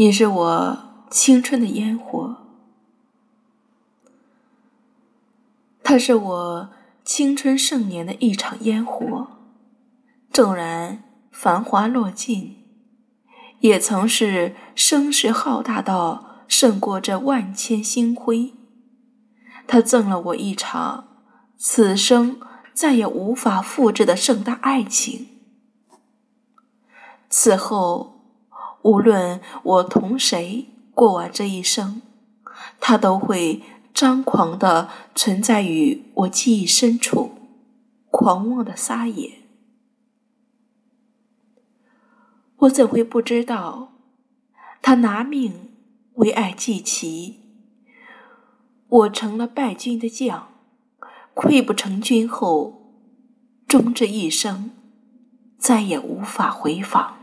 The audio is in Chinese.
你是我青春的烟火，它是我青春盛年的一场烟火。纵然繁华落尽，也曾是声势浩大到胜过这万千星辉。它赠了我一场此生再也无法复制的盛大爱情。此后。无论我同谁过完这一生，他都会张狂的存在于我记忆深处，狂妄的撒野。我怎会不知道，他拿命为爱祭旗，我成了败军的将，溃不成军后，终这一生再也无法回访。